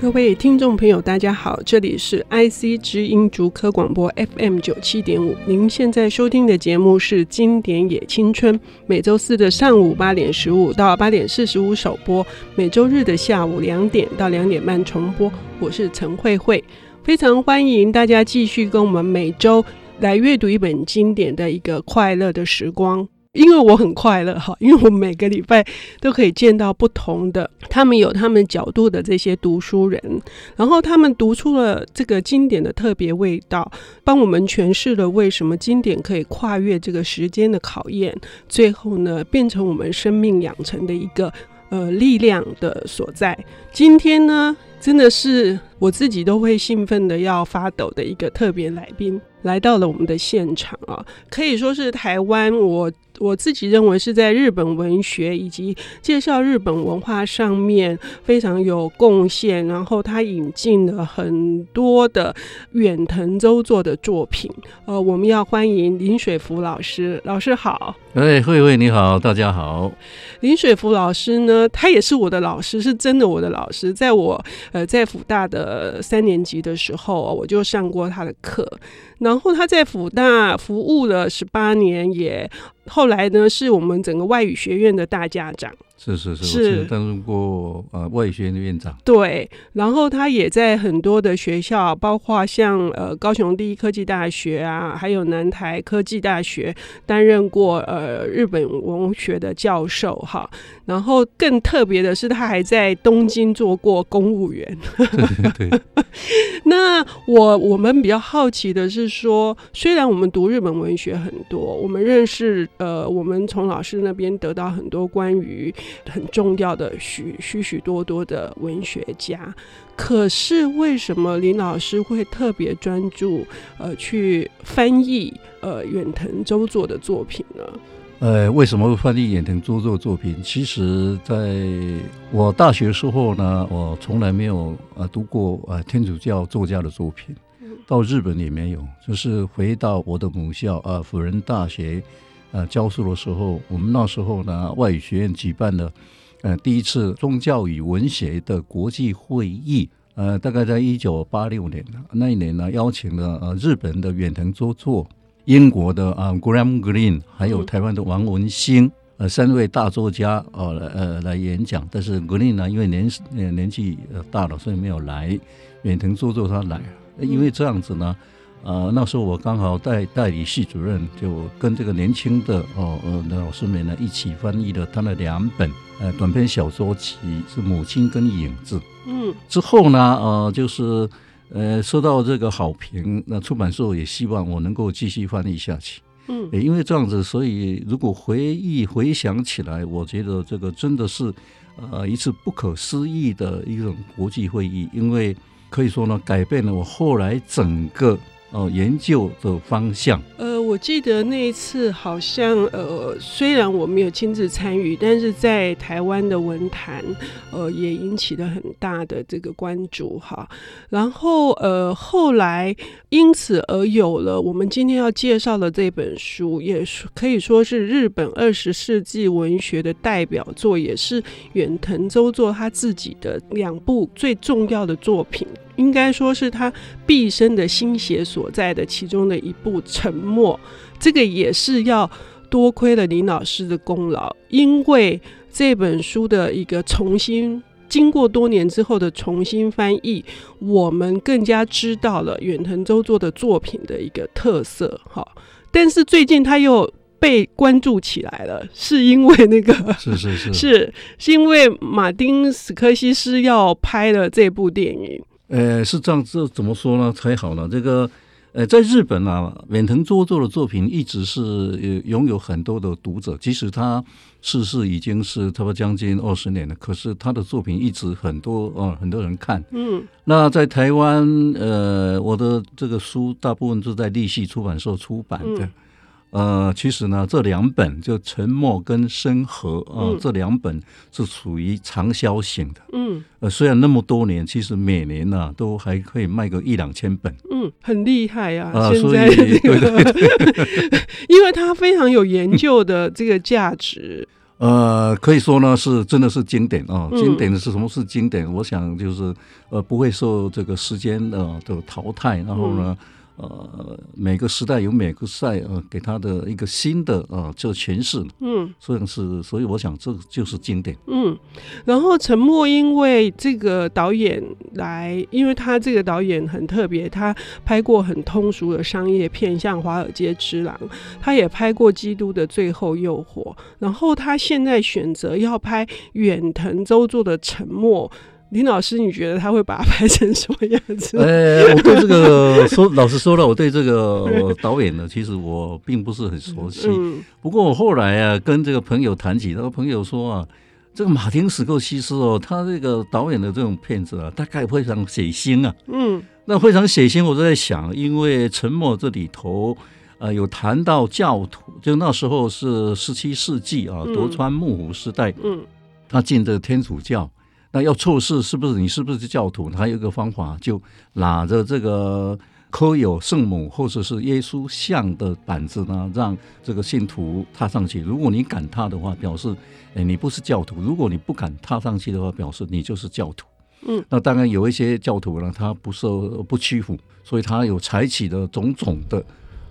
各位听众朋友，大家好，这里是 IC 知音竹科广播 FM 九七点五。您现在收听的节目是《经典也青春》，每周四的上午八点十五到八点四十五首播，每周日的下午两点到两点半重播。我是陈慧慧，非常欢迎大家继续跟我们每周来阅读一本经典的一个快乐的时光。因为我很快乐哈，因为我每个礼拜都可以见到不同的，他们有他们角度的这些读书人，然后他们读出了这个经典的特别味道，帮我们诠释了为什么经典可以跨越这个时间的考验，最后呢，变成我们生命养成的一个呃力量的所在。今天呢，真的是我自己都会兴奋的要发抖的一个特别来宾来到了我们的现场啊，可以说是台湾我。我自己认为是在日本文学以及介绍日本文化上面非常有贡献，然后他引进了很多的远藤周作的作品。呃，我们要欢迎林水福老师，老师好。哎，慧慧你好，大家好。林水福老师呢，他也是我的老师，是真的我的老师。在我呃在辅大的三年级的时候，我就上过他的课。然后他在辅大服务了十八年，也后来呢是我们整个外语学院的大家长。是是是，是担任过呃外语学院的院长。对，然后他也在很多的学校，包括像呃高雄第一科技大学啊，还有南台科技大学担任过呃日本文学的教授哈。然后更特别的是，他还在东京做过公务员。对对。那我我们比较好奇的是说，虽然我们读日本文学很多，我们认识呃，我们从老师那边得到很多关于。很重要的许许许多多的文学家，可是为什么林老师会特别专注呃去翻译呃远藤周作的作品呢？呃，为什么会翻译远藤周作作品？其实在我大学时候呢，我从来没有呃读过呃天主教作家的作品，到日本也没有，就是回到我的母校啊辅仁大学。呃，教书的时候，我们那时候呢，外语学院举办了呃第一次宗教与文学的国际会议。呃，大概在一九八六年那一年呢，邀请了呃日本的远藤周作、英国的啊 Graham Greene，还有台湾的王文兴，呃三位大作家呃呃来演讲。但是 Greene 呢，因为年年纪大了，所以没有来。远藤周作他来了，因为这样子呢。呃，那时候我刚好代代理系主任，就跟这个年轻的哦呃的老师们呢一起翻译了他的两本呃短篇小说集，是《母亲》跟《影子》。嗯，之后呢，呃，就是呃收到这个好评，那出版社也希望我能够继续翻译下去。嗯，也因为这样子，所以如果回忆回想起来，我觉得这个真的是呃一次不可思议的一种国际会议，因为可以说呢，改变了我后来整个。哦，研究的方向。呃，我记得那一次好像，呃，虽然我没有亲自参与，但是在台湾的文坛，呃，也引起了很大的这个关注哈。然后，呃，后来因此而有了我们今天要介绍的这本书，也是可以说是日本二十世纪文学的代表作，也是远藤周作他自己的两部最重要的作品。应该说是他毕生的心血所在的其中的一部《沉默》，这个也是要多亏了林老师的功劳，因为这本书的一个重新经过多年之后的重新翻译，我们更加知道了远藤周作的作品的一个特色。哈，但是最近他又被关注起来了，是因为那个是是是 是是因为马丁斯科西斯要拍了这部电影。呃，是这样这，怎么说呢？才好呢？这个，呃，在日本啊，远藤周作的作品一直是拥有很多的读者，即使他逝世已经是差不多将近二十年了，可是他的作品一直很多啊、呃，很多人看。嗯，那在台湾，呃，我的这个书大部分是在立系出版社出版的。嗯呃，其实呢，这两本就《沉默》跟《深河》啊，这两本是属于长销型的。嗯，呃，虽然那么多年，其实每年呢、啊、都还可以卖个一两千本。嗯，很厉害呀、啊！啊，现在这个、因为它非常有研究的这个价值。呃，可以说呢，是真的是经典啊！经典的是什么是经典？我想就是呃，不会受这个时间的的淘汰，然后呢。呃，每个时代有每个时代呃给他的一个新的呃这个诠释，嗯，所以是所以我想这就是经典，嗯，然后沉默因为这个导演来，因为他这个导演很特别，他拍过很通俗的商业片，像《华尔街之狼》，他也拍过《基督的最后诱惑》，然后他现在选择要拍远藤周作的《沉默》。林老师，你觉得他会把它拍成什么样子？呃，我对这个 说，老实说了，我对这个 导演呢，其实我并不是很熟悉。嗯、不过我后来啊，跟这个朋友谈起，那个朋友说啊，这个马丁·史柯西斯哦，他这个导演的这种片子啊，大概非常血腥啊。嗯，那非常血腥，我都在想，因为《沉默》这里头呃有谈到教徒，就那时候是十七世纪啊，德川幕府时代，嗯，他进的天主教。那要测试是不是你是不是教徒？他有一个方法，就拿着这个刻有圣母或者是耶稣像的板子呢，让这个信徒踏上去。如果你敢踏的话，表示诶你不是教徒；如果你不敢踏上去的话，表示你就是教徒。嗯，那当然有一些教徒呢，他不受不屈服，所以他有采取的种种的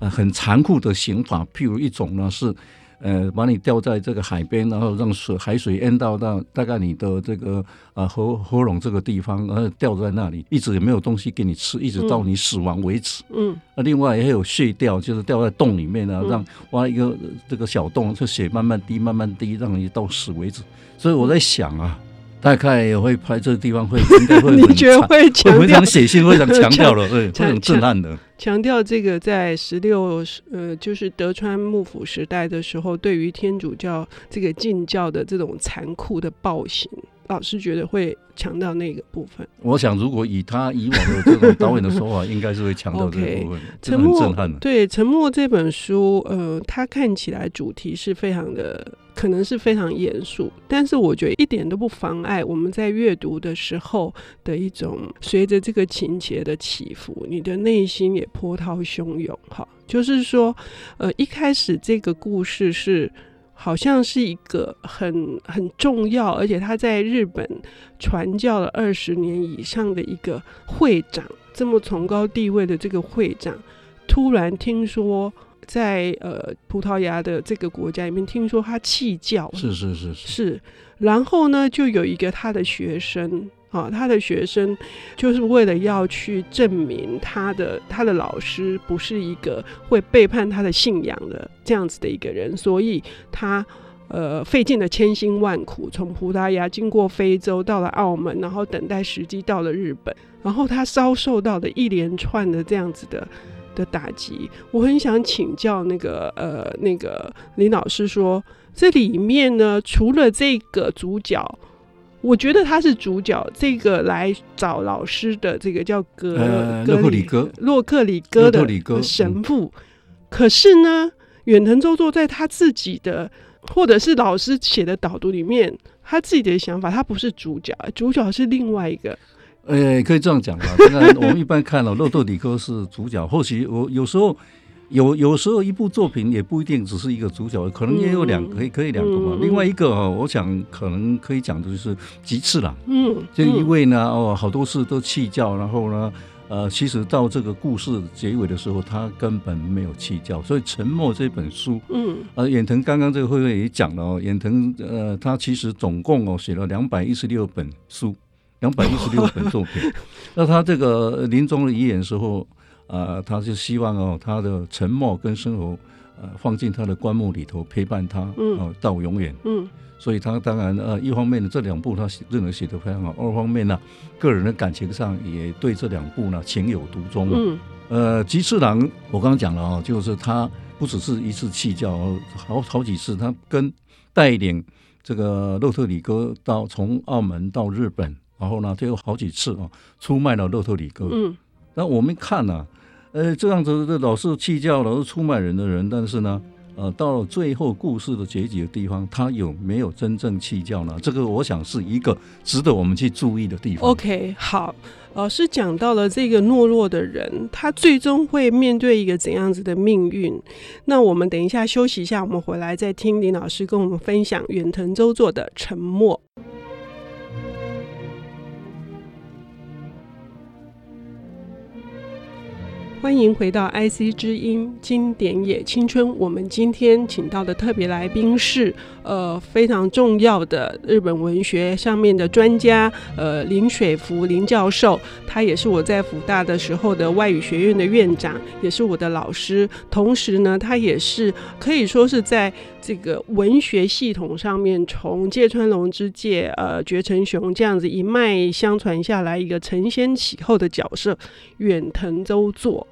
呃很残酷的刑法，譬如一种呢是。呃，把你吊在这个海边，然后让水海水淹到到大概你的这个啊喉喉咙这个地方，然后吊在那里，一直也没有东西给你吃，一直到你死亡为止。嗯，那另外也有血吊，就是吊在洞里面呢，让挖一个这个小洞，这血慢慢滴，慢慢滴，让你到死为止。所以我在想啊。大概也会拍这个地方会应该会很，你觉得会强调非常写信，非常强调了，对，非常震撼的。强调这个在十六呃，就是德川幕府时代的时候，对于天主教这个禁教的这种残酷的暴行，老师觉得会强调那个部分。我想，如果以他以往的这种导演的说法，应该是会强调这个部分。沉默，震撼的。对《沉默》这本书，呃，它看起来主题是非常的。可能是非常严肃，但是我觉得一点都不妨碍我们在阅读的时候的一种随着这个情节的起伏，你的内心也波涛汹涌。哈，就是说，呃，一开始这个故事是好像是一个很很重要，而且他在日本传教了二十年以上的一个会长，这么崇高地位的这个会长，突然听说。在呃葡萄牙的这个国家里面，听说他弃教，是是是是，是。然后呢，就有一个他的学生啊，他的学生就是为了要去证明他的他的老师不是一个会背叛他的信仰的这样子的一个人，所以他呃费尽了千辛万苦，从葡萄牙经过非洲到了澳门，然后等待时机到了日本，然后他遭受到的一连串的这样子的。的打击，我很想请教那个呃那个林老师说，这里面呢，除了这个主角，我觉得他是主角，这个来找老师的这个叫格洛克里哥洛克里哥的神父，可是呢，远藤周作在他自己的或者是老师写的导读里面，他自己的想法，他不是主角，主角是另外一个。哎，可以这样讲吧。现在我们一般看了洛特里戈是主角，或许我有时候有有时候一部作品也不一定只是一个主角，可能也有两个，可以可以两个嘛。另外一个哦，我想可能可以讲的就是吉次郎。嗯，这一位呢，哦，好多事都弃教，然后呢，呃，其实到这个故事结尾的时候，他根本没有弃教。所以《沉默》这本书，嗯，呃，远藤刚刚这个会会也讲了哦，远藤呃，他其实总共哦写了两百一十六本书。两百一十六本作品，那他这个临终的遗言时候，啊、呃，他就希望哦，他的沉默跟生活，呃，放进他的棺木里头陪伴他，嗯、呃，到永远，嗯，所以他当然呃，一方面呢，这两部他写认为写得非常好，二方面呢，个人的感情上也对这两部呢情有独钟，嗯，呃，吉次郎我刚刚讲了啊，就是他不只是一次弃教，好好几次他跟带领这个洛特里哥到从澳门到日本。然后呢，就有好几次啊，出卖了洛特里哥。嗯，那我们看呢、啊，呃，这样子的老是弃教，老是出卖人的人，但是呢，呃，到了最后故事的结局的地方，他有没有真正弃教呢？这个我想是一个值得我们去注意的地方。OK，好，老师讲到了这个懦弱的人，他最终会面对一个怎样子的命运？那我们等一下休息一下，我们回来再听林老师跟我们分享远藤周作的《沉默》。欢迎回到 IC 之音经典也青春。我们今天请到的特别来宾是呃非常重要的日本文学上面的专家，呃林水福林教授。他也是我在辅大的时候的外语学院的院长，也是我的老师。同时呢，他也是可以说是在这个文学系统上面，从芥川龙之介、呃堀承雄这样子一脉相传下来，一个承先启后的角色，远藤周作。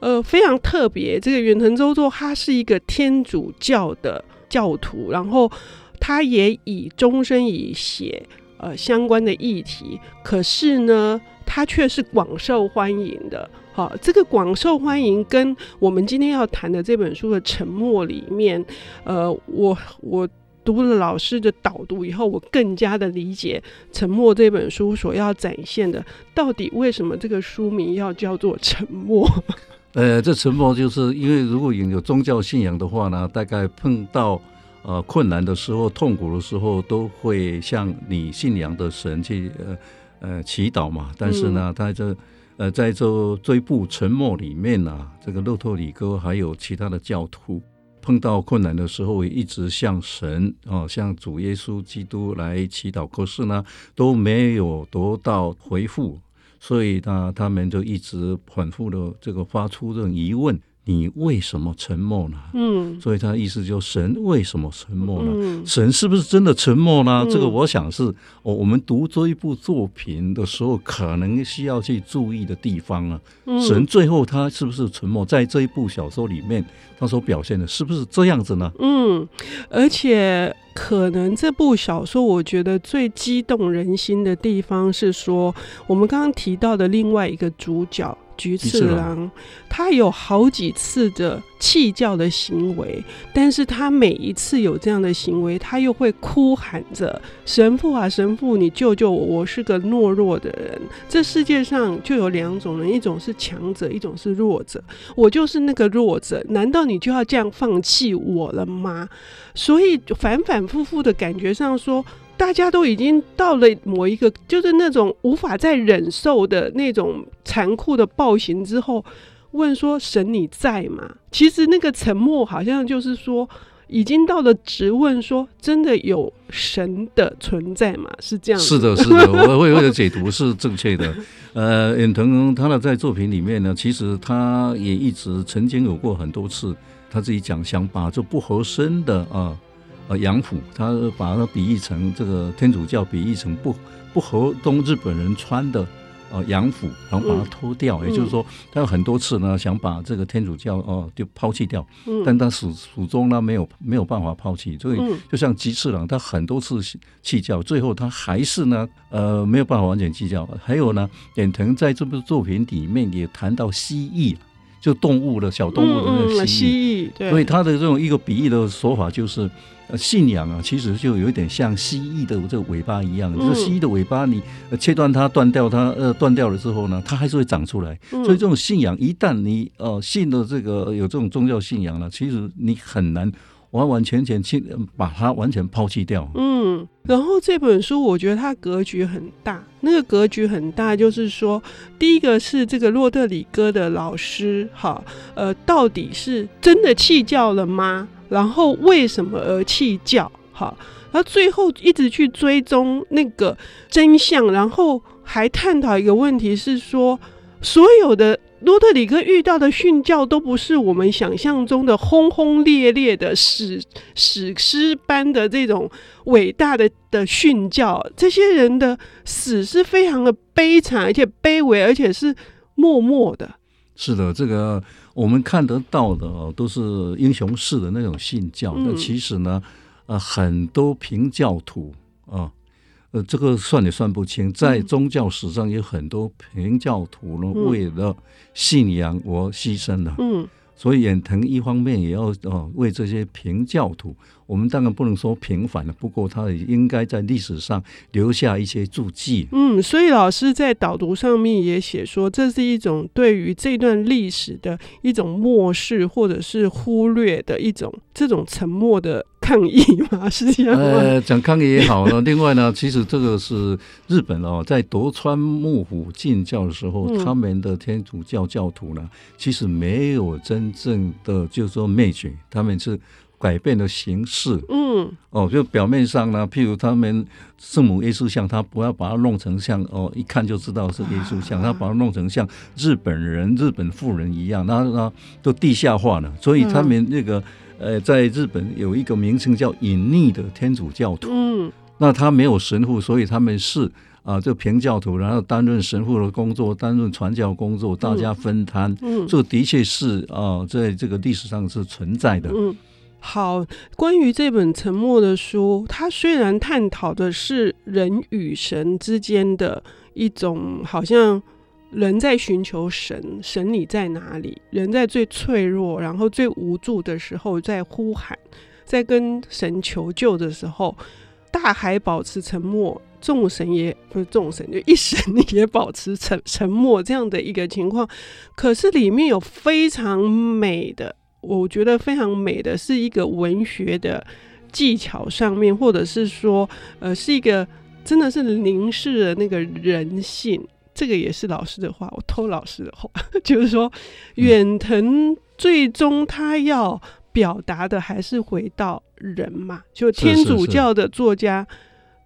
呃，非常特别。这个远藤周作，他是一个天主教的教徒，然后他也以终身以写呃相关的议题，可是呢，他却是广受欢迎的。好，这个广受欢迎跟我们今天要谈的这本书的《沉默》里面，呃，我我读了老师的导读以后，我更加的理解《沉默》这本书所要展现的，到底为什么这个书名要叫做《沉默》？呃，这沉默就是因为如果有宗教信仰的话呢，大概碰到呃困难的时候、痛苦的时候，都会向你信仰的神去呃呃祈祷嘛。但是呢，他这呃，在这这一部《沉默》里面呢、啊，这个洛特里哥还有其他的教徒碰到困难的时候，也一直向神啊，向主耶稣基督来祈祷，可是呢，都没有得到回复，所以呢，他们就一直反复的这个发出这种疑问。你为什么沉默呢？嗯，所以他的意思就是神为什么沉默呢？嗯、神是不是真的沉默呢？嗯、这个我想是哦，我们读这一部作品的时候，可能需要去注意的地方啊。嗯、神最后他是不是沉默？在这一部小说里面，他所表现的是不是这样子呢？嗯，而且可能这部小说，我觉得最激动人心的地方是说，我们刚刚提到的另外一个主角。菊次郎，他有好几次的弃教的行为，但是他每一次有这样的行为，他又会哭喊着：“神父啊，神父，你救救我！我是个懦弱的人。这世界上就有两种人，一种是强者，一种是弱者。我就是那个弱者，难道你就要这样放弃我了吗？”所以反反复复的感觉上说。大家都已经到了某一个，就是那种无法再忍受的那种残酷的暴行之后，问说：“神你在吗？”其实那个沉默好像就是说，已经到了直问说：“真的有神的存在吗？”是这样。是的，是的，我会为了解读是正确的。呃，远藤他的在作品里面呢，其实他也一直曾经有过很多次，他自己讲想把这不合身的啊。洋服，他把它比喻成这个天主教，比喻成不不合东日本人穿的呃洋服，然后把它脱掉。嗯、也就是说，他有很多次呢，想把这个天主教哦、呃、就抛弃掉，嗯、但他始始终呢没有没有办法抛弃。所以，就像吉次郎，他很多次弃教，最后他还是呢呃没有办法完全弃教。还有呢，远藤在这部作品里面也谈到蜥蜴，就动物的小动物的那个蜥蜴。所以他的这种一个比喻的说法就是。信仰啊，其实就有一点像蜥蜴的这个尾巴一样。嗯、就是蜥蜴的尾巴，你切断它、断掉它，呃，断掉了之后呢，它还是会长出来。嗯、所以这种信仰，一旦你呃信了这个有这种宗教信仰了，其实你很难完完全全去把它完全抛弃掉。嗯，然后这本书我觉得它格局很大，那个格局很大，就是说，第一个是这个洛特里戈的老师，哈，呃，到底是真的弃教了吗？然后为什么而弃教？哈，然后最后一直去追踪那个真相，然后还探讨一个问题是说，所有的罗特里克遇到的训教都不是我们想象中的轰轰烈烈的史史诗般的这种伟大的的训教，这些人的死是非常的悲惨，而且卑微，而且是默默的。是的，这个。我们看得到的哦，都是英雄式的那种信教。那、嗯、其实呢，呃，很多平教徒啊，呃，这个算也算不清。在宗教史上，有很多平教徒呢，为了信仰而牺牲了。嗯，所以远藤一方面也要哦为这些平教徒，我们当然不能说平反了，不过他也应该在历史上留下一些注记。嗯，所以老师在导读上面也写说，这是一种对于这段历史的一种漠视或者是忽略的一种这种沉默的抗议嘛，是这样吗？呃，讲抗议也好呢。另外呢，其实这个是日本哦，在夺川幕府进教的时候，嗯、他们的天主教教徒呢，其实没有真正的就是说灭绝，他们是。改变的形式，嗯，哦，就表面上呢，譬如他们圣母耶稣像，他不要把它弄成像哦，一看就知道是耶稣像，他把它弄成像日本人、日本富人一样，那那都地下化了。所以他们那个呃，在日本有一个名称叫隐匿的天主教徒，嗯，那他没有神父，所以他们是啊，这平教徒，然后担任神父的工作，担任传教工作，大家分摊，嗯，这的确是啊，在这个历史上是存在的，嗯。好，关于这本沉默的书，它虽然探讨的是人与神之间的一种，好像人在寻求神，神你在哪里？人在最脆弱，然后最无助的时候，在呼喊，在跟神求救的时候，大海保持沉默，众神也不是众神，就一神也保持沉沉默这样的一个情况。可是里面有非常美的。我觉得非常美的是一个文学的技巧上面，或者是说，呃，是一个真的是凝视的那个人性。这个也是老师的话，我偷老师的话，就是说，远藤最终他要表达的还是回到人嘛，就天主教的作家，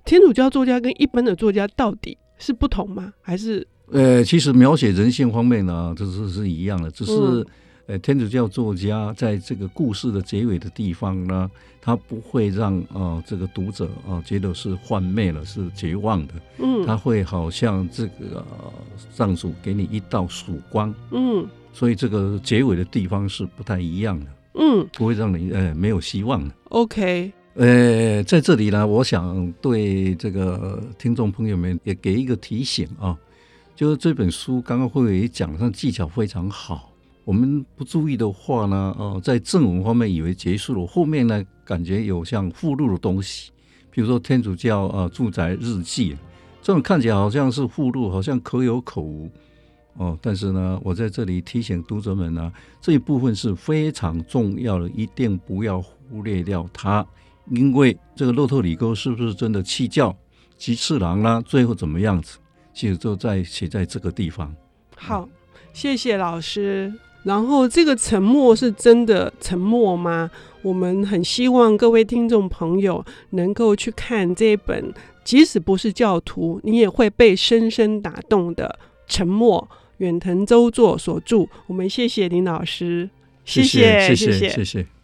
天主教作家跟一般的作家到底是不同吗？还是？呃，其实描写人性方面呢，这是是一样的，只是。嗯呃，天主教作家在这个故事的结尾的地方呢，他不会让啊、呃、这个读者啊、呃、觉得是幻灭了，是绝望的。嗯，他会好像这个、呃、上主给你一道曙光。嗯，所以这个结尾的地方是不太一样的。嗯，不会让你呃没有希望的。OK，呃，在这里呢，我想对这个听众朋友们也给一个提醒啊，就是这本书刚刚慧伟讲上技巧非常好。我们不注意的话呢，呃，在正文方面以为结束了，后面呢感觉有像附录的东西，比如说天主教呃住宅日记，这种看起来好像是附录，好像可有可无哦。但是呢，我在这里提醒读者们呢，这一部分是非常重要的，一定不要忽略掉它，因为这个洛特里沟是不是真的弃教吉次郎呢？最后怎么样子，其实就在写在这个地方。好，谢谢老师。然后这个沉默是真的沉默吗？我们很希望各位听众朋友能够去看这本，即使不是教徒，你也会被深深打动的《沉默》，远藤周作所著。我们谢谢林老师，谢谢，谢谢，谢谢。谢谢。